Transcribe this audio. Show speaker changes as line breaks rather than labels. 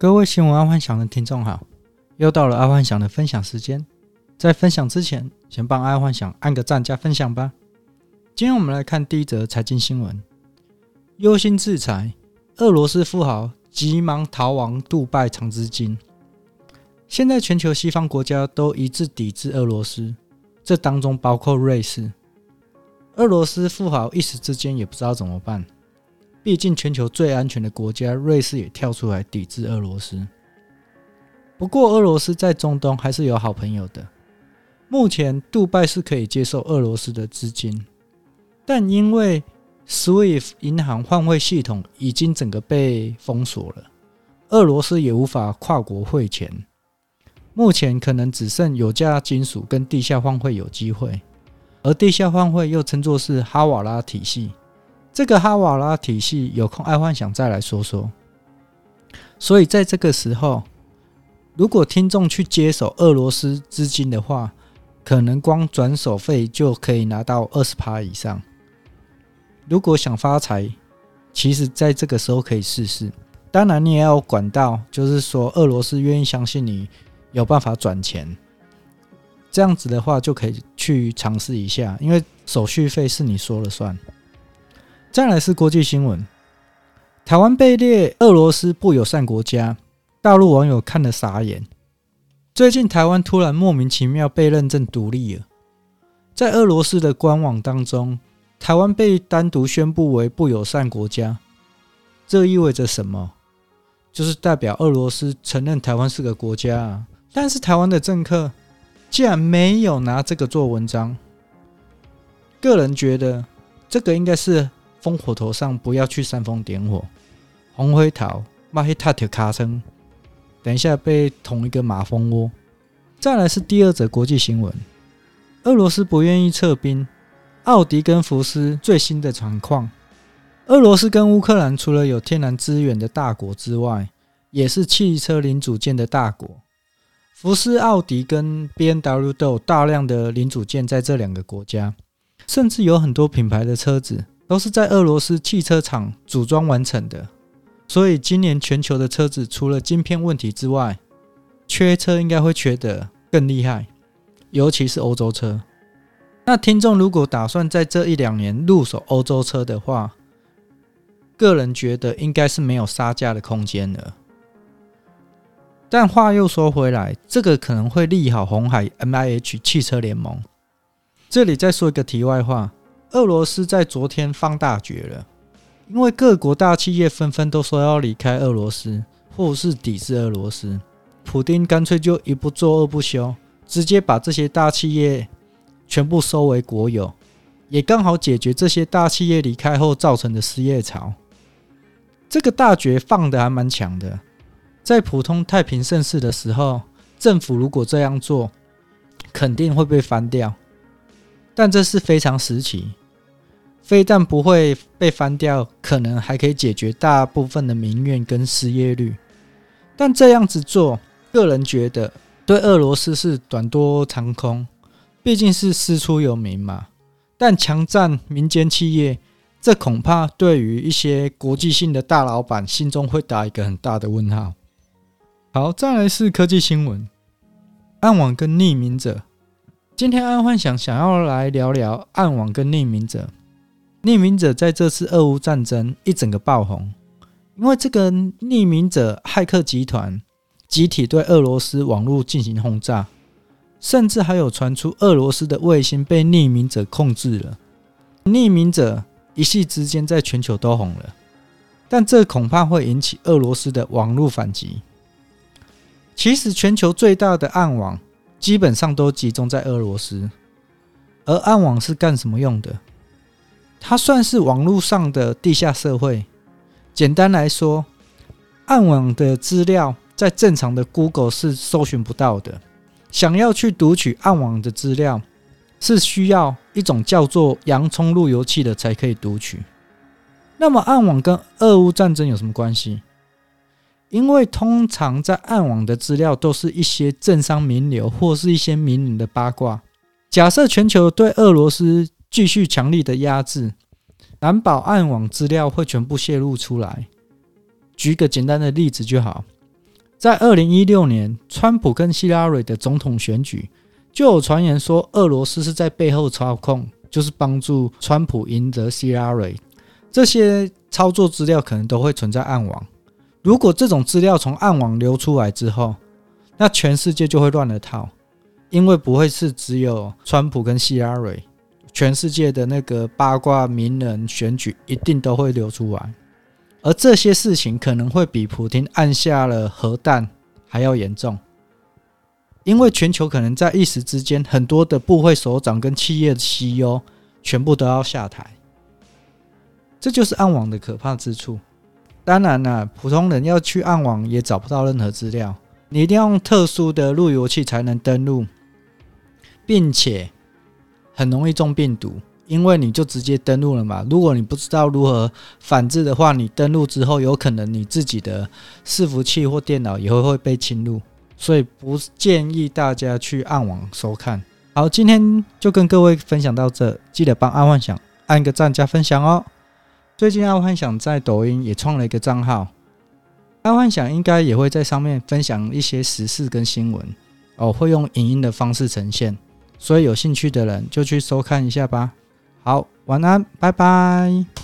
各位新闻阿幻想的听众好，又到了阿幻想的分享时间。在分享之前，先帮阿幻想按个赞加分享吧。今天我们来看第一则财经新闻：忧心制裁，俄罗斯富豪急忙逃亡杜拜藏资金。现在全球西方国家都一致抵制俄罗斯，这当中包括瑞士。俄罗斯富豪一时之间也不知道怎么办。毕竟，全球最安全的国家瑞士也跳出来抵制俄罗斯。不过，俄罗斯在中东还是有好朋友的。目前，杜拜是可以接受俄罗斯的资金，但因为 SWIFT 银行换汇系统已经整个被封锁了，俄罗斯也无法跨国汇钱。目前可能只剩有价金属跟地下换汇有机会，而地下换汇又称作是哈瓦拉体系。这个哈瓦拉体系有空爱幻想再来说说。所以在这个时候，如果听众去接手俄罗斯资金的话，可能光转手费就可以拿到二十趴以上。如果想发财，其实在这个时候可以试试。当然，你也要管道，就是说俄罗斯愿意相信你有办法转钱。这样子的话，就可以去尝试一下，因为手续费是你说了算。再来是国际新闻，台湾被列俄罗斯不友善国家，大陆网友看了傻眼。最近台湾突然莫名其妙被认证独立了，在俄罗斯的官网当中，台湾被单独宣布为不友善国家，这意味着什么？就是代表俄罗斯承认台湾是个国家啊。但是台湾的政客竟然没有拿这个做文章，个人觉得这个应该是。烽火头上不要去煽风点火，红灰桃骂黑塔铁卡称，等一下被捅一个马蜂窝。再来是第二则国际新闻：俄罗斯不愿意撤兵，奥迪跟福斯最新的状况。俄罗斯跟乌克兰除了有天然资源的大国之外，也是汽车零组件的大国。福斯、奥迪跟 BMW 都有大量的零组件在这两个国家，甚至有很多品牌的车子。都是在俄罗斯汽车厂组装完成的，所以今年全球的车子除了晶片问题之外，缺车应该会缺得更厉害，尤其是欧洲车。那听众如果打算在这一两年入手欧洲车的话，个人觉得应该是没有杀价的空间了。但话又说回来，这个可能会利好红海 MIH 汽车联盟。这里再说一个题外话。俄罗斯在昨天放大绝了，因为各国大企业纷纷都说要离开俄罗斯，或是抵制俄罗斯。普丁干脆就一不做二不休，直接把这些大企业全部收为国有，也刚好解决这些大企业离开后造成的失业潮。这个大绝放得还蛮强的，在普通太平盛世的时候，政府如果这样做，肯定会被翻掉。但这是非常时期，非但不会被翻掉，可能还可以解决大部分的民怨跟失业率。但这样子做，个人觉得对俄罗斯是短多长空，毕竟是师出有名嘛。但强占民间企业，这恐怕对于一些国际性的大老板心中会打一个很大的问号。好，再来是科技新闻，暗网跟匿名者。今天爱幻想想要来聊聊暗网跟匿名者。匿名者在这次俄乌战争一整个爆红，因为这个匿名者骇客集团集体对俄罗斯网络进行轰炸，甚至还有传出俄罗斯的卫星被匿名者控制了。匿名者一夕之间在全球都红了，但这恐怕会引起俄罗斯的网络反击。其实全球最大的暗网。基本上都集中在俄罗斯，而暗网是干什么用的？它算是网络上的地下社会。简单来说，暗网的资料在正常的 Google 是搜寻不到的。想要去读取暗网的资料，是需要一种叫做洋葱路由器的才可以读取。那么，暗网跟俄乌战争有什么关系？因为通常在暗网的资料都是一些政商名流或是一些名人的八卦。假设全球对俄罗斯继续强力的压制，难保暗网资料会全部泄露出来。举个简单的例子就好，在二零一六年，川普跟希拉蕊的总统选举，就有传言说俄罗斯是在背后操控，就是帮助川普赢得希拉蕊。这些操作资料可能都会存在暗网。如果这种资料从暗网流出来之后，那全世界就会乱了套，因为不会是只有川普跟希拉蕊，全世界的那个八卦名人选举一定都会流出来。而这些事情可能会比普京按下了核弹还要严重，因为全球可能在一时之间，很多的部会首长跟企业的 CEO 全部都要下台，这就是暗网的可怕之处。当然了，普通人要去暗网也找不到任何资料，你一定要用特殊的路由器才能登录，并且很容易中病毒，因为你就直接登录了嘛。如果你不知道如何反制的话，你登录之后，有可能你自己的伺服器或电脑也会会被侵入，所以不建议大家去暗网收看。好，今天就跟各位分享到这，记得帮阿幻想按个赞加分享哦。最近阿幻想在抖音也创了一个账号，阿幻想应该也会在上面分享一些时事跟新闻哦，会用影音的方式呈现，所以有兴趣的人就去收看一下吧。好，晚安，拜拜。